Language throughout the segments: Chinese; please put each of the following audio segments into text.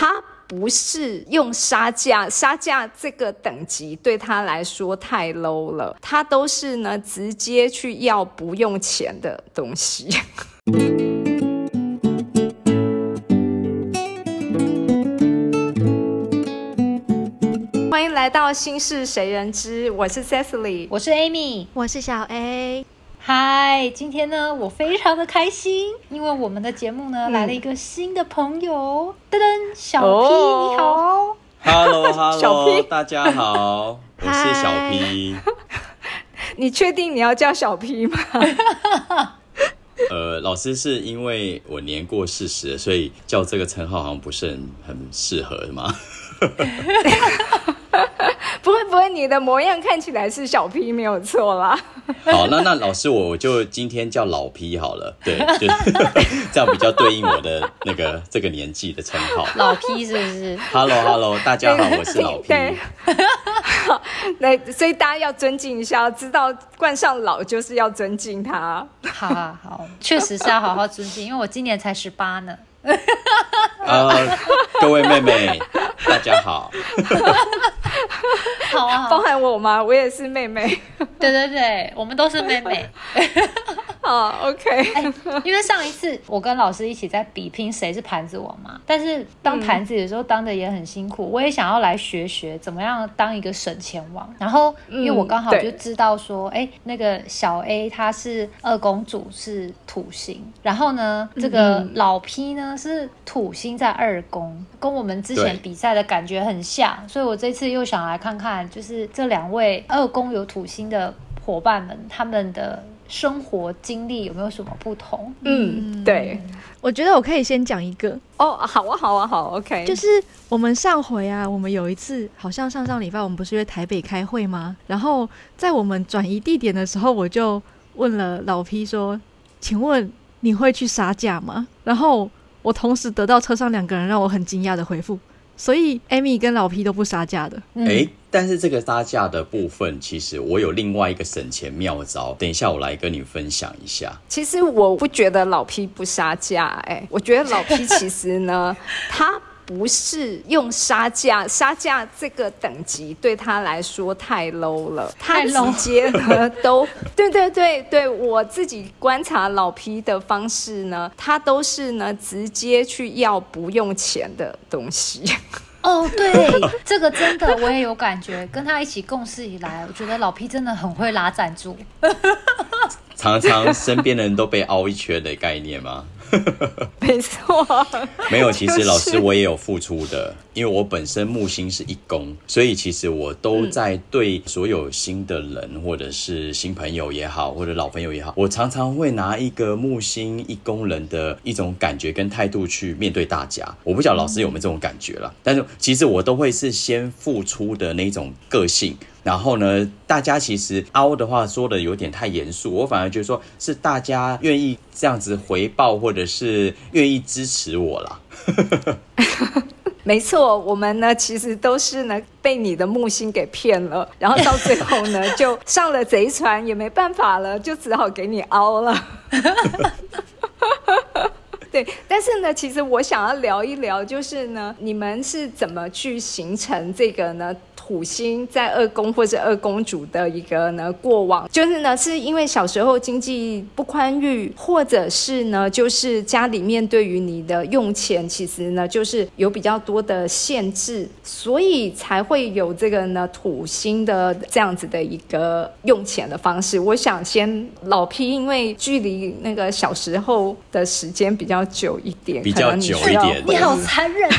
他不是用杀价，杀价这个等级对他来说太 low 了，他都是呢直接去要不用钱的东西。欢迎来到心事谁人知，我是 Cecily，我是 Amy，我是小 A。嗨，今天呢，我非常的开心，因为我们的节目呢来了一个新的朋友，噔噔，小 P，你好，Hello，Hello，大家好，我是小 P。你确定你要叫小 P 吗？呃，老师是因为我年过四十，所以叫这个称号好像不是很很适合吗？不会不会，你的模样看起来是小 P 没有错啦。好，那那老师我就今天叫老 P 好了，对，就 这样比较对应我的那个这个年纪的称号。老 P 是不是？Hello Hello，大家好，我是老 P。对 那所以大家要尊敬一下，知道冠上老就是要尊敬他。好好好，确实是要好好尊敬，因为我今年才十八呢。呃，各位妹妹，大家好。好啊，包含我吗？我也是妹妹。对对对，我们都是妹妹。好，OK。因为上一次我跟老师一起在比拼谁是盘子王嘛，但是当盘子有时候当的也很辛苦，我也想要来学学怎么样当一个省钱王。然后因为我刚好就知道说，哎，那个小 A 他是二公主是土星，然后呢，这个老 P 呢是土星在二宫，跟我们之前比赛的感觉很像，所以我这次又想来看看，就是这两位二宫有土星的伙伴们，他们的。生活经历有没有什么不同？嗯，对，我觉得我可以先讲一个哦，好啊，好啊，好，OK。就是我们上回啊，我们有一次好像上上礼拜我们不是约台北开会吗？然后在我们转移地点的时候，我就问了老 P 说：“请问你会去杀价吗？”然后我同时得到车上两个人让我很惊讶的回复。所以，Amy 跟老 P 都不杀价的。哎，但是这个杀价的部分，其实我有另外一个省钱妙招，等一下我来跟你分享一下。其实我不觉得老 P 不杀价，哎，我觉得老 P 其实呢，他。不是用杀价，杀价这个等级对他来说太 low 了。他直接呢都，对对对对，我自己观察老皮的方式呢，他都是呢直接去要不用钱的东西。哦，对，这个真的我也有感觉。跟他一起共事以来，我觉得老皮真的很会拉赞助。常常身边的人都被凹一圈的概念吗？没错，没有。其实老师我也有付出的，因为我本身木星是一宫，所以其实我都在对所有新的人，或者是新朋友也好，或者老朋友也好，我常常会拿一个木星一宫人的一种感觉跟态度去面对大家。我不晓得老师有没有这种感觉了，但是其实我都会是先付出的那种个性。然后呢，大家其实凹的话说的有点太严肃，我反而觉得说是大家愿意这样子回报，或者是愿意支持我啦。没错，我们呢其实都是呢被你的木星给骗了，然后到最后呢就上了贼船，也没办法了，就只好给你凹了。对，但是呢，其实我想要聊一聊，就是呢，你们是怎么去形成这个呢？土星在二宫或者二公主的一个呢过往，就是呢是因为小时候经济不宽裕，或者是呢就是家里面对于你的用钱其实呢就是有比较多的限制，所以才会有这个呢土星的这样子的一个用钱的方式。我想先老 P，因为距离那个小时候的时间比较久一点，比较久一点，你好残忍。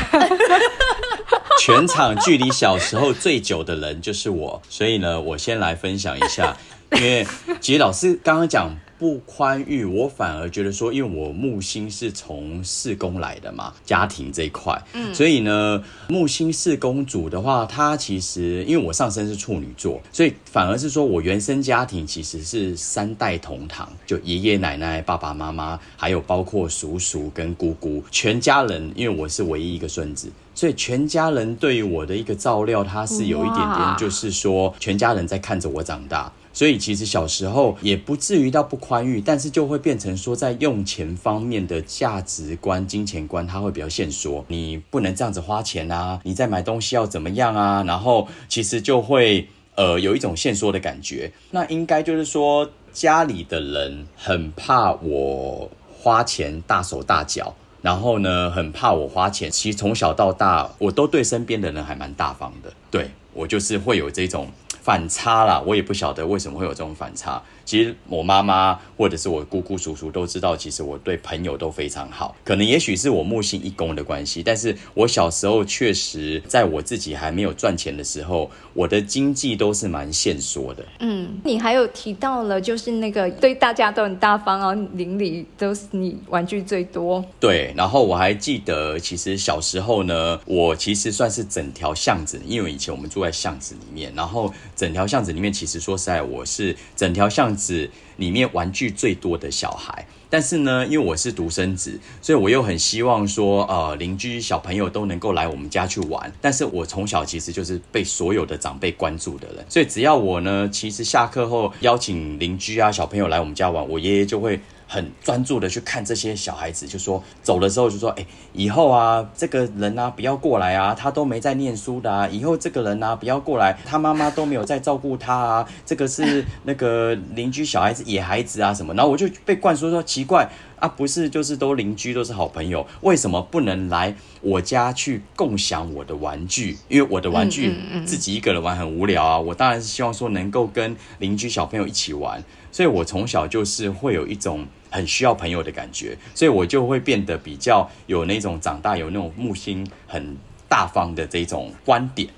全场距离小时候最久的人就是我，所以呢，我先来分享一下。因为其实老师刚刚讲不宽裕，我反而觉得说，因为我木星是从四宫来的嘛，家庭这一块，嗯，所以呢，木星四宫主的话，他其实因为我上身是处女座，所以反而是说我原生家庭其实是三代同堂，就爷爷奶奶、爸爸妈妈，还有包括叔叔跟姑姑，全家人，因为我是唯一一个孙子。所以全家人对于我的一个照料，他是有一点点，就是说全家人在看着我长大。所以其实小时候也不至于到不宽裕，但是就会变成说在用钱方面的价值观、金钱观，他会比较限缩。你不能这样子花钱啊，你在买东西要怎么样啊？然后其实就会呃有一种限缩的感觉。那应该就是说家里的人很怕我花钱大手大脚。然后呢，很怕我花钱。其实从小到大，我都对身边的人还蛮大方的。对我就是会有这种反差啦，我也不晓得为什么会有这种反差。其实我妈妈或者是我姑姑叔叔都知道，其实我对朋友都非常好。可能也许是我木星一宫的关系，但是我小时候确实在我自己还没有赚钱的时候，我的经济都是蛮限缩的。嗯，你还有提到了，就是那个对大家都很大方啊，邻里都是你玩具最多。对，然后我还记得，其实小时候呢，我其实算是整条巷子，因为以前我们住在巷子里面，然后整条巷子里面，其实说实在，我是整条巷。子里面玩具最多的小孩，但是呢，因为我是独生子，所以我又很希望说，呃，邻居小朋友都能够来我们家去玩。但是我从小其实就是被所有的长辈关注的人，所以只要我呢，其实下课后邀请邻居啊小朋友来我们家玩，我爷爷就会。很专注的去看这些小孩子，就说走的时候就说，哎，以后啊，这个人啊不要过来啊，他都没在念书的啊。以后这个人啊不要过来，他妈妈都没有在照顾他啊。这个是那个邻居小孩子、野孩子啊什么。然后我就被灌输说，奇怪啊，不是就是都邻居都是好朋友，为什么不能来我家去共享我的玩具？因为我的玩具自己一个人玩很无聊啊。我当然是希望说能够跟邻居小朋友一起玩，所以我从小就是会有一种。很需要朋友的感觉，所以我就会变得比较有那种长大有那种木星很大方的这种观点，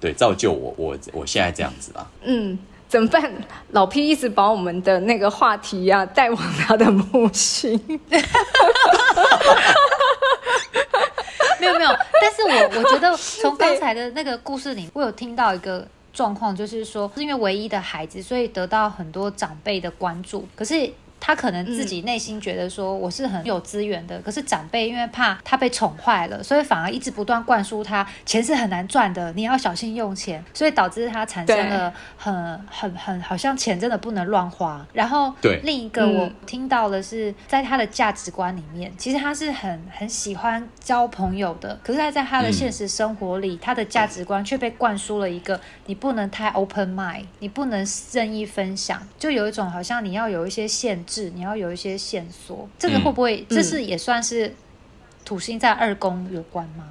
对，造就我我我现在这样子啊。嗯，怎么办？老 P 一直把我们的那个话题呀带往他的木星。没有没有，但是我我觉得从刚才的那个故事里，我有听到一个状况，就是说是因为唯一的孩子，所以得到很多长辈的关注，可是。他可能自己内心觉得说我是很有资源的，可是长辈因为怕他被宠坏了，所以反而一直不断灌输他钱是很难赚的，你要小心用钱，所以导致他产生了很很很好像钱真的不能乱花。然后另一个我听到的是，在他的价值观里面，其实他是很很喜欢交朋友的，可是他在他的现实生活里，他的价值观却被灌输了一个你不能太 open mind，你不能任意分享，就有一种好像你要有一些限制。是你要有一些线索，这个会不会这是也算是土星在二宫有关吗？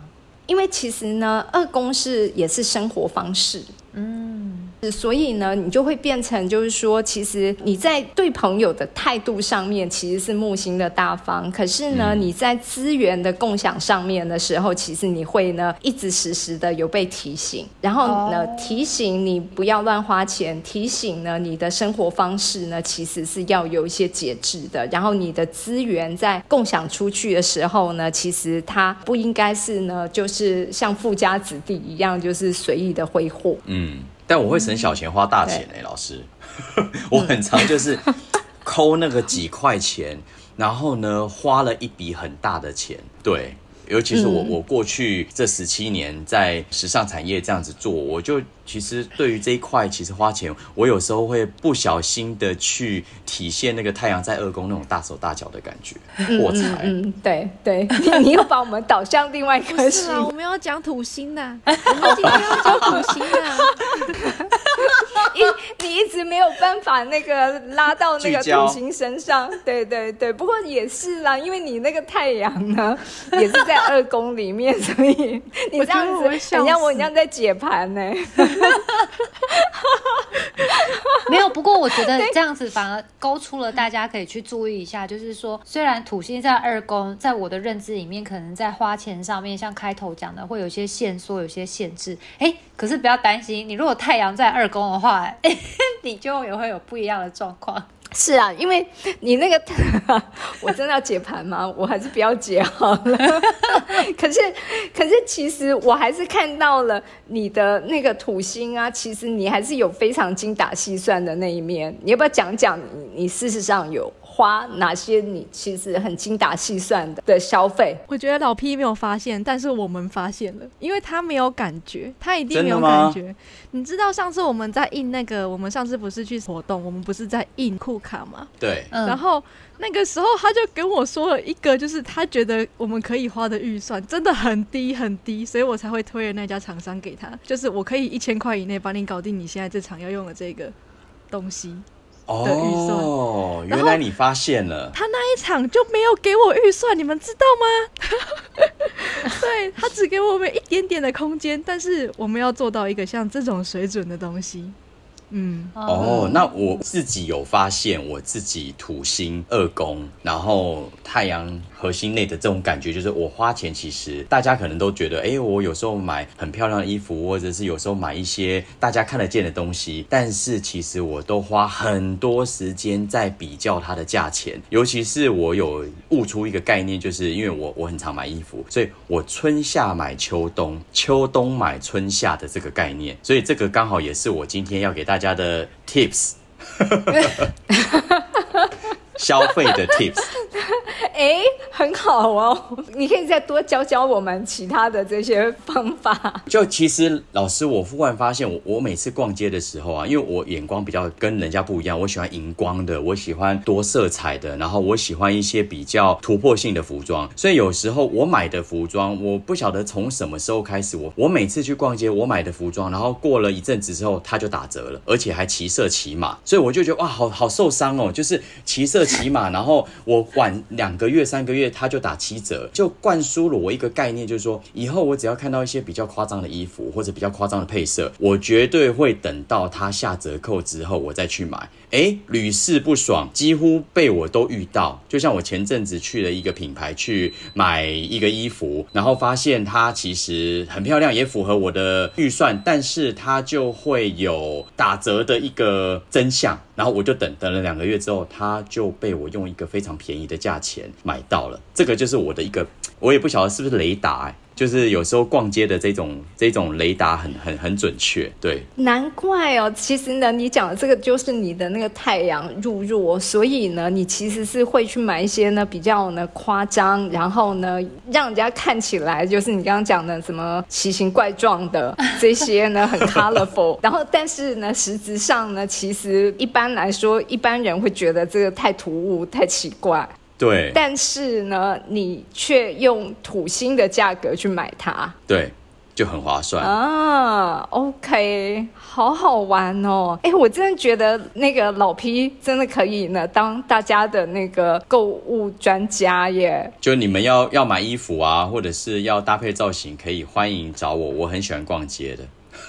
因为其实呢，二宫是也是生活方式，嗯。所以呢，你就会变成，就是说，其实你在对朋友的态度上面其实是木星的大方，可是呢，你在资源的共享上面的时候，其实你会呢一直时时的有被提醒，然后呢提醒你不要乱花钱，提醒呢你的生活方式呢其实是要有一些节制的，然后你的资源在共享出去的时候呢，其实它不应该是呢就是像富家子弟一样，就是随意的挥霍，嗯。但我会省小钱花大钱哎，老师，我很常就是 抠那个几块钱，然后呢花了一笔很大的钱，对。尤其是我，我过去这十七年在时尚产业这样子做，我就其实对于这一块，其实花钱，我有时候会不小心的去体现那个太阳在二宫那种大手大脚的感觉，破财。嗯，对对，你又把我们导向另外一个 是啊，我们要讲土星的，我们今天要讲土星的。一你一直没有办法那个拉到那个土星身上，对对对。不过也是啦，因为你那个太阳呢，也是在二宫里面，所以你这样子，你像我一样在解盘呢。没有，不过我觉得这样子反而勾出了大家可以去注意一下，就是说，虽然土星在二宫，在我的认知里面，可能在花钱上面，像开头讲的，会有些限缩，有些限制。哎，可是不要担心，你如果太阳在二工的话，你就也会有不一样的状况。是啊，因为你那个，我真的要解盘吗？我还是不要解好了。可是，可是，其实我还是看到了你的那个土星啊，其实你还是有非常精打细算的那一面。你要不要讲讲？你事实上有。花哪些你其实很精打细算的的消费？我觉得老 P 没有发现，但是我们发现了，因为他没有感觉，他一定没有感觉。你知道上次我们在印那个，我们上次不是去活动，我们不是在印库卡吗？对，嗯然后那个时候他就跟我说了一个，就是他觉得我们可以花的预算真的很低很低，所以我才会推了那家厂商给他，就是我可以一千块以内帮你搞定你现在这场要用的这个东西。的预算原来你发现了，他那一场就没有给我预算，你们知道吗？对他只给我们一点点的空间，但是我们要做到一个像这种水准的东西，嗯，哦，那我自己有发现，我自己土星二宫，然后太阳核心内的这种感觉，就是我花钱，其实大家可能都觉得，哎，我有时候买很漂亮的衣服，或者是有时候买一些大家看得见的东西，但是其实我都花很多时间在比较它的价钱，尤其是我有悟出一个概念，就是因为我我很常买衣服，所以我春夏买秋冬，秋冬买春夏的这个概念，所以这个刚好也是我今天要给大家的 tips。消费的 tips，哎，很好哦，你可以再多教教我们其他的这些方法。就其实老师，我忽然发现我，我每次逛街的时候啊，因为我眼光比较跟人家不一样，我喜欢荧光的，我喜欢多色彩的，然后我喜欢一些比较突破性的服装，所以有时候我买的服装，我不晓得从什么时候开始，我我每次去逛街，我买的服装，然后过了一阵子之后，它就打折了，而且还骑色骑马，所以我就觉得哇，好好受伤哦，就是骑色骑马，然后我晚两个个月、三个月，他就打七折，就灌输了我一个概念，就是说以后我只要看到一些比较夸张的衣服或者比较夸张的配色，我绝对会等到它下折扣之后我再去买。诶，屡试不爽，几乎被我都遇到。就像我前阵子去了一个品牌去买一个衣服，然后发现它其实很漂亮，也符合我的预算，但是它就会有打折的一个真相。然后我就等等了两个月之后，它就被我用一个非常便宜的价钱买到了。这个就是我的一个，我也不晓得是不是雷达、欸，就是有时候逛街的这种这种雷达很很很准确，对。难怪哦，其实呢，你讲的这个就是你的那个太阳入弱，所以呢，你其实是会去买一些呢比较呢夸张，然后呢让人家看起来就是你刚刚讲的什么奇形怪状的这些呢 很 colorful，然后但是呢实质上呢，其实一般来说一般人会觉得这个太突兀、太奇怪，对但是呢你却用土星的价格去买它。对，就很划算。啊，OK，好好玩哦！哎，我真的觉得那个老 P 真的可以呢，当大家的那个购物专家耶。就你们要要买衣服啊，或者是要搭配造型，可以欢迎找我，我很喜欢逛街的。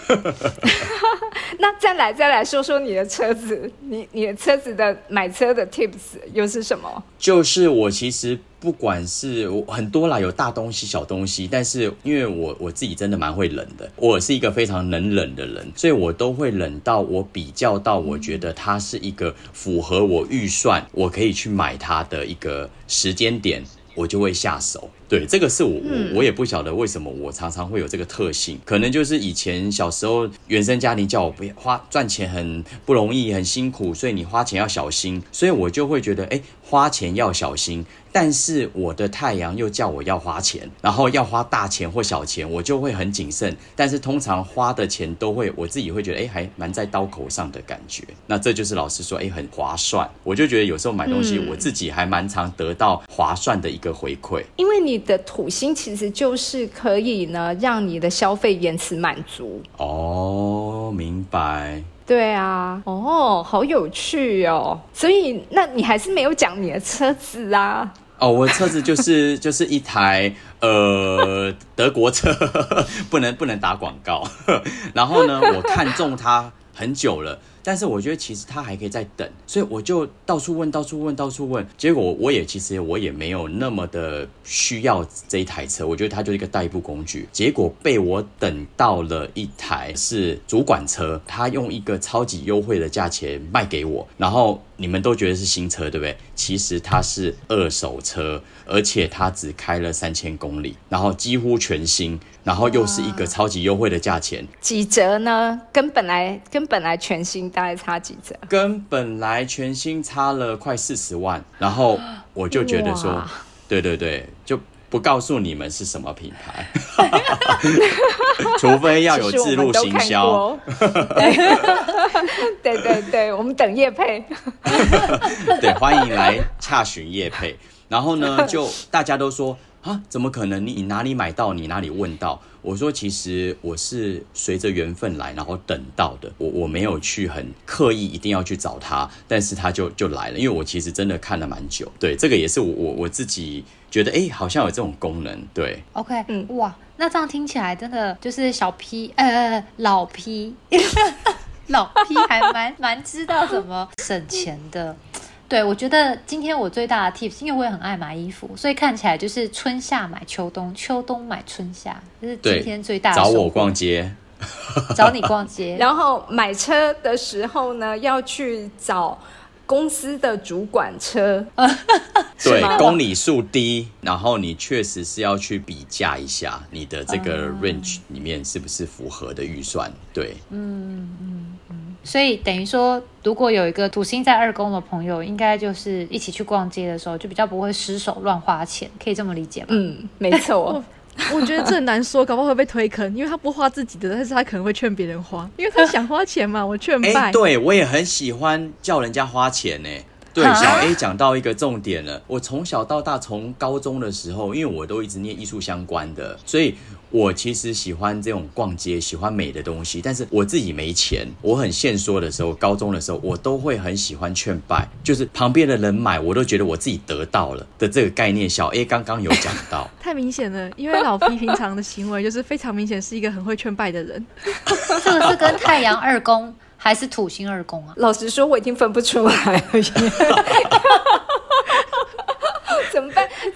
那再来再来说说你的车子，你你的车子的买车的 tips 又是什么？就是我其实不管是我很多啦，有大东西、小东西，但是因为我我自己真的蛮会冷的，我是一个非常能冷的人，所以我都会冷到我比较到我觉得它是一个符合我预算，我可以去买它的一个时间点。我就会下手，对，这个是我我我也不晓得为什么我常常会有这个特性，可能就是以前小时候原生家庭叫我不要花赚钱很不容易很辛苦，所以你花钱要小心，所以我就会觉得哎花钱要小心，但是我的太阳又叫我要花钱，然后要花大钱或小钱，我就会很谨慎，但是通常花的钱都会我自己会觉得哎还蛮在刀口上的感觉，那这就是老师说哎很划算，我就觉得有时候买东西我自己还蛮常得到划算的一个回馈。因为你的土星其实就是可以呢，让你的消费延迟满足。哦，明白。对啊，哦，好有趣哦。所以，那你还是没有讲你的车子啊？哦，我的车子就是 就是一台呃德国车，不能不能打广告。然后呢，我看中它很久了，但是我觉得其实它还可以再等，所以我就到处问，到处问，到处问。结果我也其实我也没有那么的需要这一台车，我觉得它就是一个代步工具。结果被我等到了一台是主管车，他用一个超级优惠的价钱卖给我，然后你们都觉得是新车，对不对？其实它是二手车，而且它只开了三千公里，然后几乎全新，然后又是一个超级优惠的价钱。几折呢？跟本来跟本来全新大概差几折？跟本来全新差了快四十万，然后我就觉得说，对对对，就。不告诉你们是什么品牌，除非要有自路行销。对对对，我们等叶配。对，欢迎来洽询叶配。然后呢，就大家都说啊，怎么可能？你你哪里买到？你哪里问到？我说，其实我是随着缘分来，然后等到的。我我没有去很刻意一定要去找他，但是他就就来了。因为我其实真的看了蛮久。对，这个也是我我我自己觉得，哎，好像有这种功能。对，OK，嗯，哇，那这样听起来真的就是小 P，呃，老 P，老 P 还蛮蛮知道怎么省钱的。对，我觉得今天我最大的 tips，因为我也很爱买衣服，所以看起来就是春夏买秋冬，秋冬买春夏，这是今天最大的。找我逛街，找你逛街。然后买车的时候呢，要去找公司的主管车，对，公里数低，然后你确实是要去比价一下你的这个 range 里面是不是符合的预算，对，嗯嗯嗯。所以等于说，如果有一个土星在二宫的朋友，应该就是一起去逛街的时候，就比较不会失手乱花钱，可以这么理解吗？嗯，没错。我觉得这很难说，搞不好会被推坑，因为他不花自己的，但是他可能会劝别人花，因为他想花钱嘛。我劝败。对我也很喜欢叫人家花钱呢。对，小 A 讲到一个重点了。我从小到大，从高中的时候，因为我都一直念艺术相关的，所以我其实喜欢这种逛街，喜欢美的东西。但是我自己没钱，我很现说的时候，高中的时候，我都会很喜欢劝败，就是旁边的人买，我都觉得我自己得到了的这个概念。小 A 刚刚有讲到，太明显了，因为老 P 平常的行为就是非常明显，是一个很会劝败的人。这个是跟太阳二宫。还是土星二宫啊？老实说，我已经分不出来了。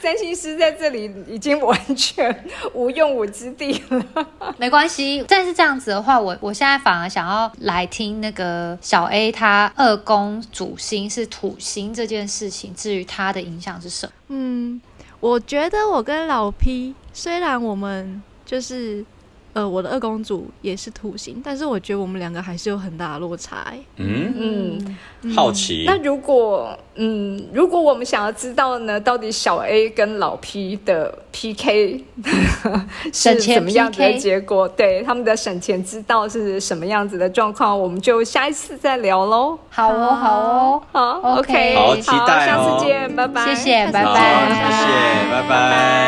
占星师在这里已经完全无用武之地了。没关系，但是这样子的话，我我现在反而想要来听那个小 A 他二宫主星是土星这件事情，至于他的影响是什么？嗯，我觉得我跟老 P 虽然我们就是。呃，我的二公主也是土星，但是我觉得我们两个还是有很大的落差。嗯嗯，好奇。那如果嗯，如果我们想要知道呢，到底小 A 跟老 P 的 PK 是怎么样的结果？对他们的省钱之道是什么样子的状况？我们就下一次再聊喽。好哦，好哦，好，OK，好期待下次见，拜拜，谢谢，拜拜，谢谢，拜拜。